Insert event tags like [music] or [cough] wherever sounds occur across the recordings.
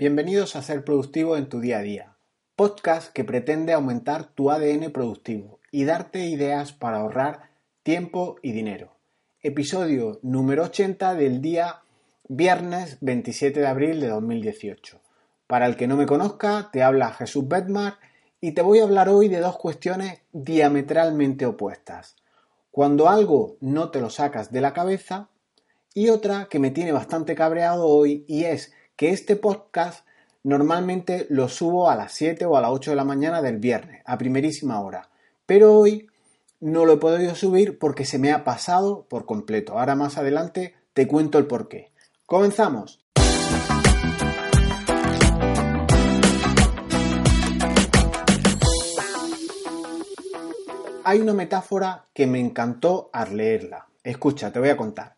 Bienvenidos a Ser Productivo en tu día a día, podcast que pretende aumentar tu ADN productivo y darte ideas para ahorrar tiempo y dinero. Episodio número 80 del día viernes 27 de abril de 2018. Para el que no me conozca, te habla Jesús Bedmar y te voy a hablar hoy de dos cuestiones diametralmente opuestas. Cuando algo no te lo sacas de la cabeza y otra que me tiene bastante cabreado hoy y es que este podcast normalmente lo subo a las 7 o a las 8 de la mañana del viernes, a primerísima hora. Pero hoy no lo he podido subir porque se me ha pasado por completo. Ahora más adelante te cuento el porqué. ¡Comenzamos! Hay una metáfora que me encantó al leerla. Escucha, te voy a contar.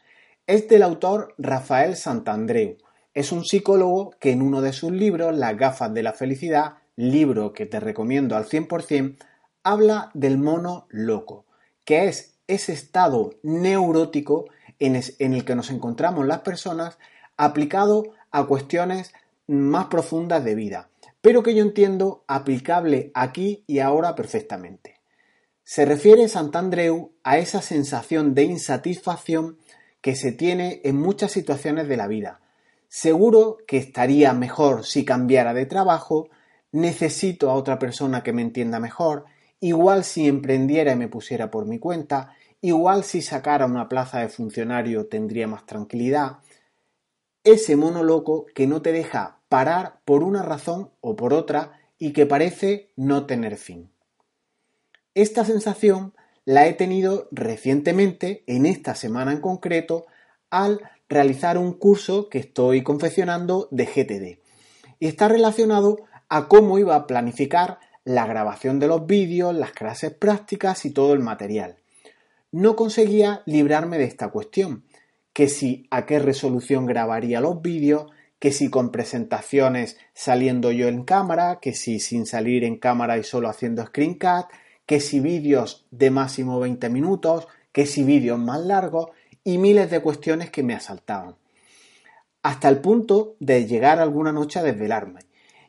Es del autor Rafael Santandreu es un psicólogo que en uno de sus libros, Las gafas de la felicidad, libro que te recomiendo al 100%, habla del mono loco, que es ese estado neurótico en, el que nos encontramos las personas aplicado a cuestiones más profundas de vida, pero que yo entiendo aplicable aquí y ahora perfectamente. Se refiere Santandreu a esa sensación de insatisfacción que se tiene en muchas situaciones de la vida, Seguro que estaría mejor si cambiara de trabajo, necesito a otra persona que me entienda mejor, igual si emprendiera y me pusiera por mi cuenta, igual si sacara una plaza de funcionario tendría más tranquilidad. Ese mono loco que no te deja parar por una razón o por otra y que parece no tener fin. Esta sensación la he tenido recientemente, en esta semana en concreto, al realizar un curso que estoy confeccionando de GTD. Y está relacionado a cómo iba a planificar la grabación de los vídeos, las clases prácticas y todo el material. No conseguía librarme de esta cuestión, que si a qué resolución grabaría los vídeos, que si con presentaciones saliendo yo en cámara, que si sin salir en cámara y solo haciendo screencast, que si vídeos de máximo 20 minutos, que si vídeos más largos, y miles de cuestiones que me asaltaban, hasta el punto de llegar alguna noche a desvelarme.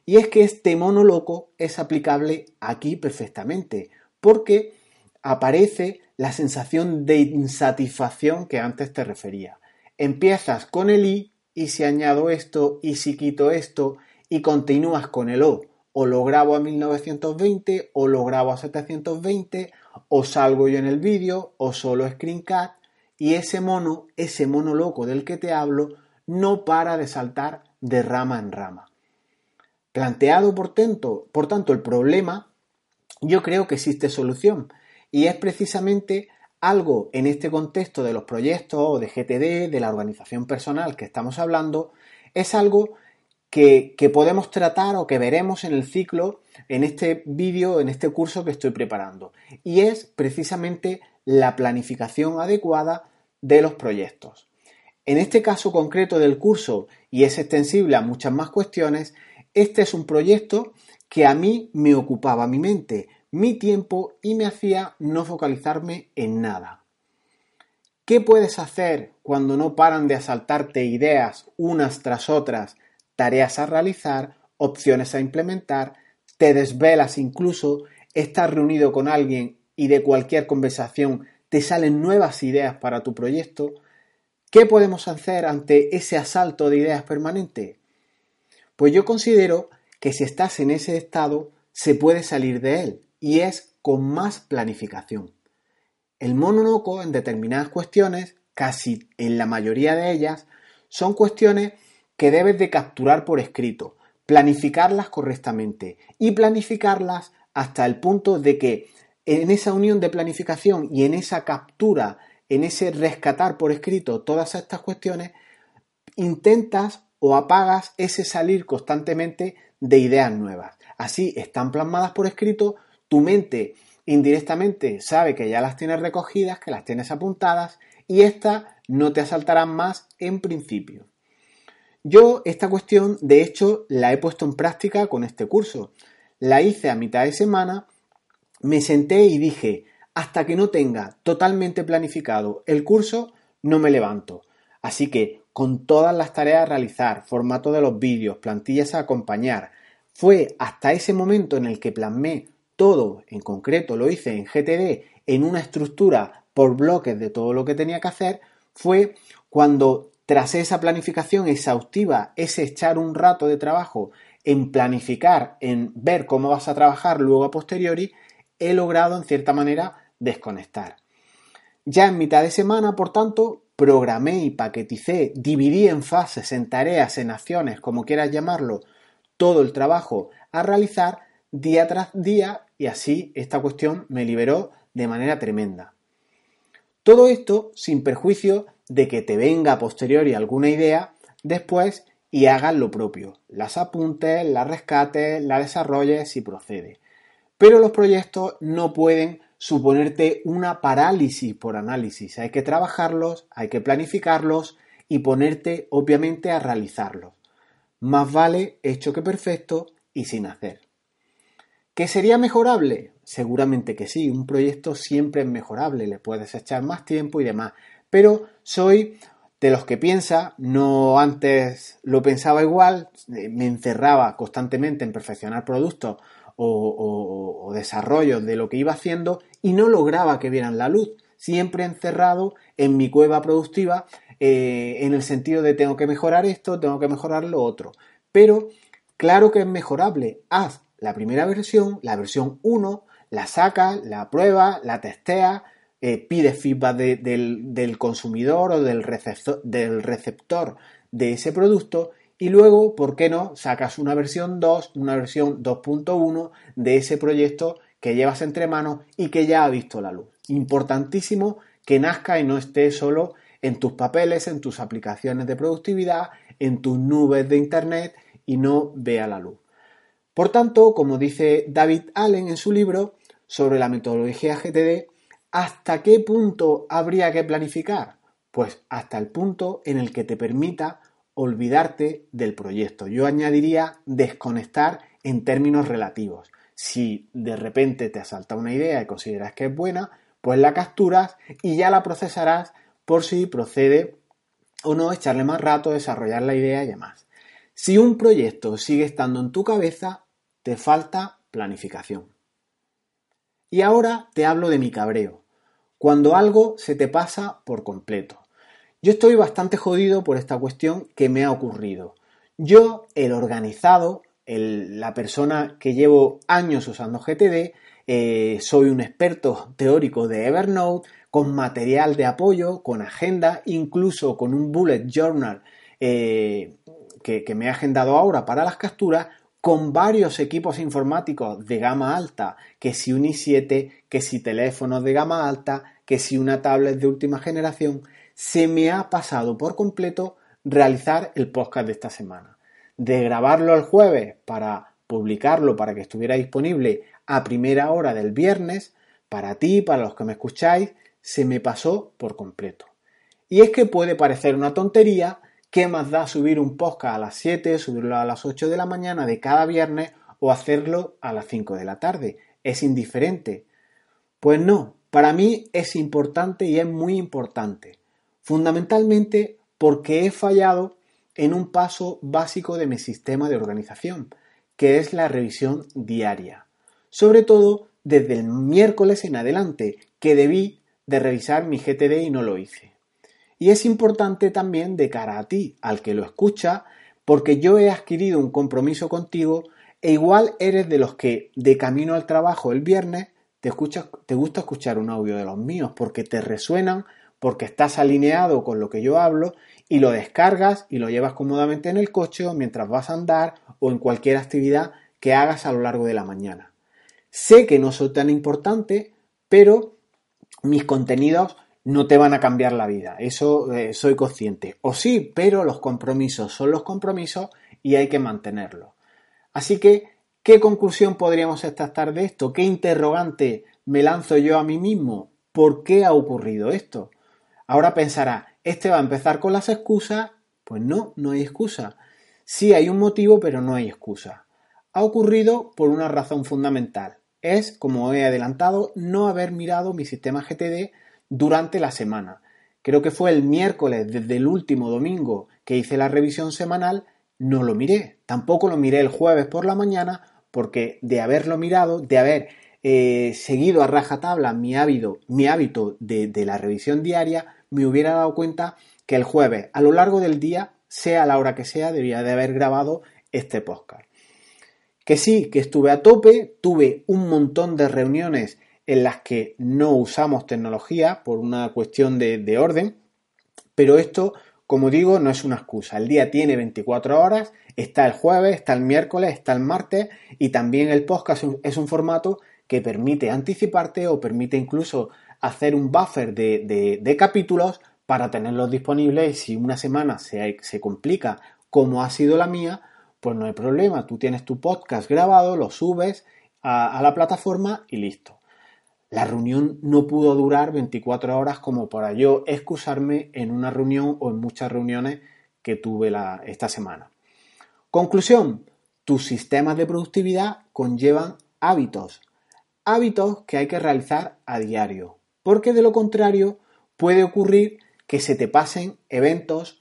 Y es que este mono loco es aplicable aquí perfectamente, porque aparece la sensación de insatisfacción que antes te refería. Empiezas con el i y si añado esto y si quito esto y continúas con el o. O lo grabo a 1920 o lo grabo a 720 o salgo yo en el vídeo o solo screencast y ese mono, ese mono loco del que te hablo, no para de saltar de rama en rama. Planteado por tanto, por tanto el problema, yo creo que existe solución y es precisamente algo en este contexto de los proyectos de GTD, de la organización personal que estamos hablando, es algo que, que, podemos tratar o que veremos en el ciclo, en este vídeo, en este curso que estoy preparando. Y es precisamente la planificación adecuada de los proyectos. En este caso concreto del curso, y es extensible a muchas más cuestiones, este es un proyecto que a mí me ocupaba mi mente, mi tiempo y me hacía no focalizarme en nada. ¿Qué puedes hacer cuando no paran de asaltarte ideas unas tras otras, tareas a realizar, opciones a implementar, te desvelas incluso, estás reunido con alguien y de cualquier conversación te salen nuevas ideas para tu proyecto, ¿qué podemos hacer ante ese asalto de ideas permanente? Pues yo considero que si estás en ese estado, se puede salir de él, y es con más planificación. El mononoco en determinadas cuestiones, casi en la mayoría de ellas, son cuestiones que debes de capturar por escrito, planificarlas correctamente y planificarlas hasta el punto de que en esa unión de planificación y en esa captura, en ese rescatar por escrito todas estas cuestiones, intentas o apagas ese salir constantemente de ideas nuevas. Así están plasmadas por escrito, tu mente indirectamente sabe que ya las tienes recogidas, que las tienes apuntadas y estas no te asaltarán más en principio. Yo esta cuestión, de hecho, la he puesto en práctica con este curso. La hice a mitad de semana me senté y dije, hasta que no tenga totalmente planificado el curso, no me levanto. Así que con todas las tareas a realizar, formato de los vídeos, plantillas a acompañar. Fue hasta ese momento en el que plasmé todo, en concreto lo hice en GTD, en una estructura por bloques de todo lo que tenía que hacer, fue cuando tras esa planificación exhaustiva, ese echar un rato de trabajo en planificar, en ver cómo vas a trabajar luego a posteriori, he logrado en cierta manera desconectar. Ya en mitad de semana, por tanto, programé y paqueticé, dividí en fases, en tareas, en acciones, como quieras llamarlo, todo el trabajo a realizar día tras día y así esta cuestión me liberó de manera tremenda. Todo esto sin perjuicio de que te venga a posteriori alguna idea después y hagas lo propio, las apuntes, las rescates, las desarrolles y procede. Pero los proyectos no pueden suponerte una parálisis por análisis. Hay que trabajarlos, hay que planificarlos y ponerte obviamente a realizarlos. Más vale hecho que perfecto y sin hacer. ¿Que sería mejorable? Seguramente que sí, un proyecto siempre es mejorable, le puedes echar más tiempo y demás, pero soy de los que piensa, no antes lo pensaba igual, me encerraba constantemente en perfeccionar productos o, desarrollos de lo que iba haciendo y no lograba que vieran la luz, siempre encerrado en mi cueva productiva eh, en el sentido de tengo que mejorar esto, tengo que mejorar lo otro. Pero claro que es mejorable, haz la primera versión, la versión 1, la sacas, la pruebas, la testeas, eh, pides feedback del, consumidor o del receptor, del receptor de ese producto y luego, ¿por qué no? Sacas una versión 2, una versión 2.1 de ese proyecto que llevas entre manos y que ya ha visto la luz. Importantísimo que nazca y no esté solo en tus papeles, en tus aplicaciones de productividad, en tus nubes de Internet y no vea la luz. Por tanto, como dice David Allen en su libro sobre la metodología GTD, ¿hasta qué punto habría que planificar? Pues hasta el punto en el que te permita olvidarte del proyecto. Yo añadiría desconectar en términos relativos. Si de repente te asalta una idea y consideras que es buena, pues la capturas y ya la procesarás por si procede o no echarle más rato, desarrollar la idea y demás. Si un proyecto sigue estando en tu cabeza, te falta planificación. Y ahora te hablo de mi cabreo, cuando algo se te pasa por completo. Yo estoy bastante jodido por esta cuestión que me ha ocurrido. Yo, el organizado, la persona que llevo años usando GTD, eh, soy un experto teórico de Evernote, con material de apoyo, con agenda, incluso con un bullet journal eh, que, que me he agendado ahora para las capturas, con varios equipos informáticos de gama alta, que si un i7, que si teléfonos de gama alta, que si una tablet de última generación, se me ha pasado por completo realizar el podcast de esta semana. De grabarlo el jueves para publicarlo para que estuviera disponible a primera hora del viernes, para ti, para los que me escucháis, se me pasó por completo. Y es que puede parecer una tontería, ¿qué más da subir un podcast a las 7, subirlo a las 8 de la mañana de cada viernes o hacerlo a las 5 de la tarde? ¿Es indiferente? Pues no, para mí es importante y es muy importante fundamentalmente porque he fallado en un paso básico de mi sistema de organización, que es la revisión diaria. Sobre todo desde el miércoles en adelante, que debí de revisar mi GTD y no lo hice. Y es importante también de cara a ti, al que lo escucha, porque yo he adquirido un compromiso contigo e igual eres de los que de camino al trabajo el viernes te, te gusta escuchar un audio de los míos porque te resuenan porque estás alineado con lo que yo hablo y lo descargas y lo llevas cómodamente en el coche mientras vas a andar o en cualquier actividad que hagas a lo largo de la mañana. Sé que no soy tan importante, pero mis contenidos no te van a cambiar la vida, eso eh, soy consciente. O sí, pero los compromisos son los compromisos y hay que mantenerlos. Así que, ¿qué conclusión podríamos extractar de esto? ¿Qué interrogante me lanzo yo a mí mismo? ¿Por qué ha ocurrido esto? Ahora pensará, ¿este va a empezar con las excusas? Pues no, no hay excusa. Sí hay un motivo, pero no hay excusa. Ha ocurrido por una razón fundamental. Es, como he adelantado, no haber mirado mi sistema GTD durante la semana. creo que fue el miércoles desde el último domingo que hice la revisión semanal, no lo miré. Tampoco lo miré el jueves por la mañana porque de haberlo mirado, de haber eh, seguido a rajatabla mi hábito, mi hábito de, de la revisión diaria, me hubiera dado cuenta que el jueves, a lo largo del día, sea la hora que sea, debía de haber grabado este podcast. Que sí, que estuve a tope, tuve un montón de reuniones en las que no usamos tecnología por una cuestión de, orden, pero esto, como digo, no es una excusa. El día tiene 24 horas, está el jueves, está el miércoles, está el martes y también el podcast es un formato que permite anticiparte o permite incluso hacer un buffer de, capítulos para tenerlos disponibles y si una semana se, complica como ha sido la mía, pues no hay problema. Tú tienes tu podcast grabado, lo subes a la plataforma y listo. La reunión no pudo durar 24 horas como para yo excusarme en una reunión o en muchas reuniones que tuve esta semana. Conclusión, tus sistemas de productividad conllevan hábitos, hábitos que hay que realizar a diario, porque de lo contrario puede ocurrir que se te pasen eventos,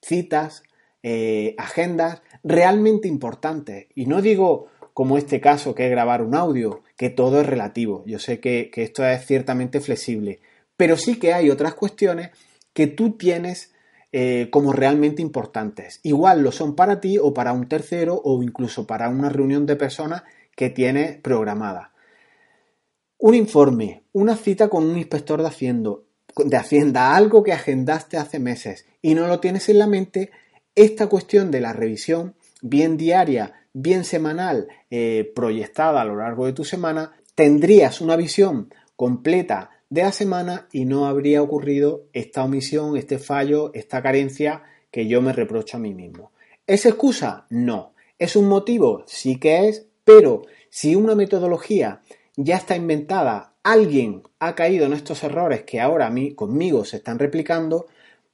citas, eh, agendas realmente importantes. Y no digo como este caso que es grabar un audio, que todo es relativo. Yo sé que, esto es ciertamente flexible, pero sí que hay otras cuestiones que tú tienes eh, como realmente importantes. Igual lo son para ti o para un tercero o incluso para una reunión de personas que tienes programada. Un informe, una cita con un inspector de Hacienda, de Hacienda, algo que agendaste hace meses y no lo tienes en la mente, esta cuestión de la revisión, bien diaria, bien semanal eh, proyectada a lo largo de tu semana, tendrías una visión completa de la semana y no habría ocurrido esta omisión, este fallo, esta carencia que yo me reprocho a mí mismo. ¿Es excusa? No. ¿Es un motivo? Sí que es, pero si una metodología ya está inventada, alguien ha caído en estos errores que ahora a mí, conmigo se están replicando,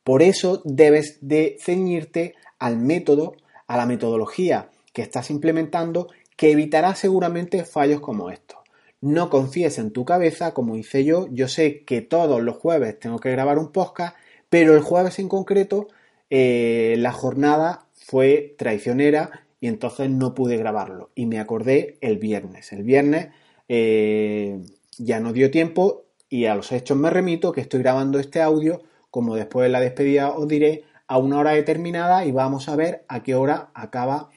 por eso debes de ceñirte al método, a la metodología que estás implementando que evitará seguramente fallos como estos. No confíes en tu cabeza, como hice yo. Yo sé que todos los jueves tengo que grabar un podcast, pero el jueves en concreto eh, la jornada fue traicionera y entonces no pude grabarlo. Y me acordé el viernes. El viernes eh, ya no dio tiempo y a los hechos me remito que estoy grabando este audio, como después de la despedida os diré, a una hora determinada y vamos a ver a qué hora acaba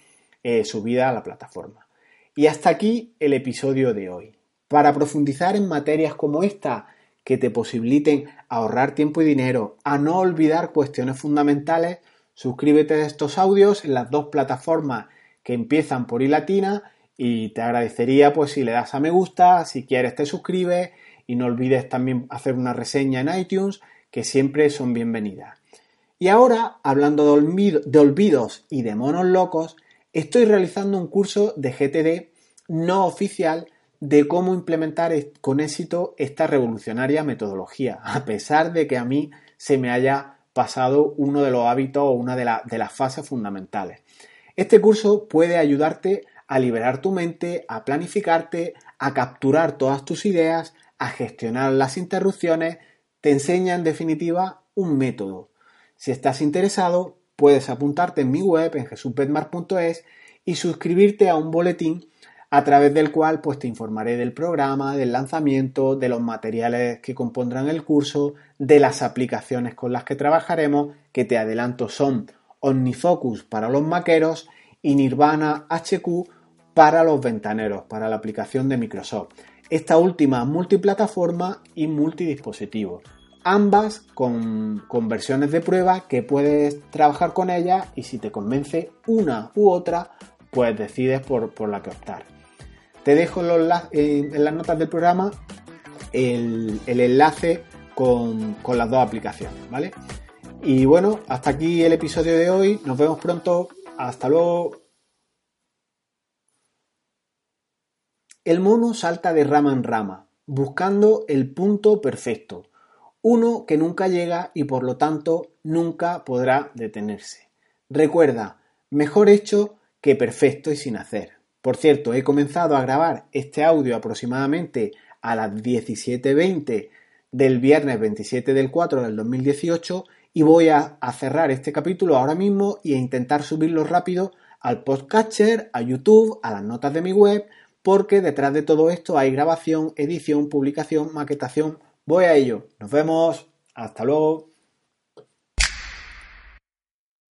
eh, subida a la plataforma. Y hasta aquí el episodio de hoy. Para profundizar en materias como esta que te posibiliten ahorrar tiempo y dinero, a no olvidar cuestiones fundamentales, suscríbete a estos audios en las dos plataformas que empiezan por i latina y te agradecería pues si le das a me gusta, si quieres te suscribes y no olvides también hacer una reseña en iTunes que siempre son bienvenidas. Y ahora, hablando de, olvidos y de monos locos, estoy realizando un curso de GTD no oficial de cómo implementar con éxito esta revolucionaria metodología, [laughs] a pesar de que a mí se me haya pasado uno de los hábitos o una de, de las fases fundamentales. Este curso puede ayudarte a liberar tu mente, a planificarte, a capturar todas tus ideas, a gestionar las interrupciones, te enseña en definitiva un método. Si estás interesado, puedes apuntarte en mi web en jesusbetmar.es y suscribirte a un boletín a través del cual pues te informaré del programa, del lanzamiento, de los materiales que compondrán el curso, de las aplicaciones con las que trabajaremos, que te adelanto son OmniFocus para los maqueros y Nirvana HQ para los ventaneros, para la aplicación de Microsoft. Esta última multiplataforma y multidispositivo ambas con, versiones de prueba que puedes trabajar con ellas y si te convence una u otra, pues decides por, la que optar. Te dejo en, las notas del programa el, enlace con, con, las dos aplicaciones, ¿vale? Y bueno, hasta aquí el episodio de hoy. Nos vemos pronto. Hasta luego. El mono salta de rama en rama, buscando el punto perfecto uno que nunca llega y por lo tanto nunca podrá detenerse. Recuerda, mejor hecho que perfecto y sin hacer. Por cierto, he comenzado a grabar este audio aproximadamente a las 17.20 del viernes 27 del 4 del 2018 y voy a, cerrar este capítulo ahora mismo y a intentar subirlo rápido al podcatcher, a YouTube, a las notas de mi web, porque detrás de todo esto hay grabación, edición, publicación, maquetación. Voy a ello. Nos vemos. Hasta luego.